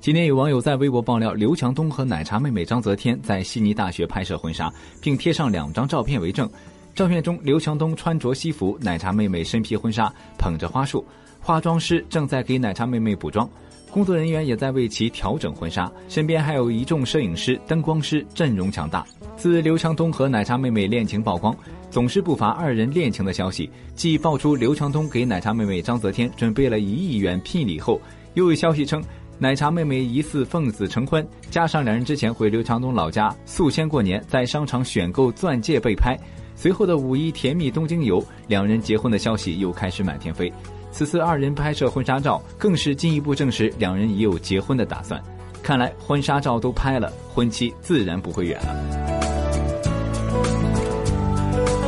今天有网友在微博爆料，刘强东和奶茶妹妹张泽天在悉尼大学拍摄婚纱，并贴上两张照片为证。照片中，刘强东穿着西服，奶茶妹妹身披婚纱，捧着花束，化妆师正在给奶茶妹妹补妆，工作人员也在为其调整婚纱，身边还有一众摄影师、灯光师，阵容强大。自刘强东和奶茶妹妹恋情曝光，总是不乏二人恋情的消息。继爆出刘强东给奶茶妹妹张泽天准备了一亿元聘礼后，又有消息称。奶茶妹妹疑似奉子成婚，加上两人之前回刘强东老家宿迁过年，在商场选购钻戒被拍，随后的五一甜蜜东京游，两人结婚的消息又开始满天飞。此次二人拍摄婚纱照，更是进一步证实两人已有结婚的打算。看来婚纱照都拍了，婚期自然不会远了。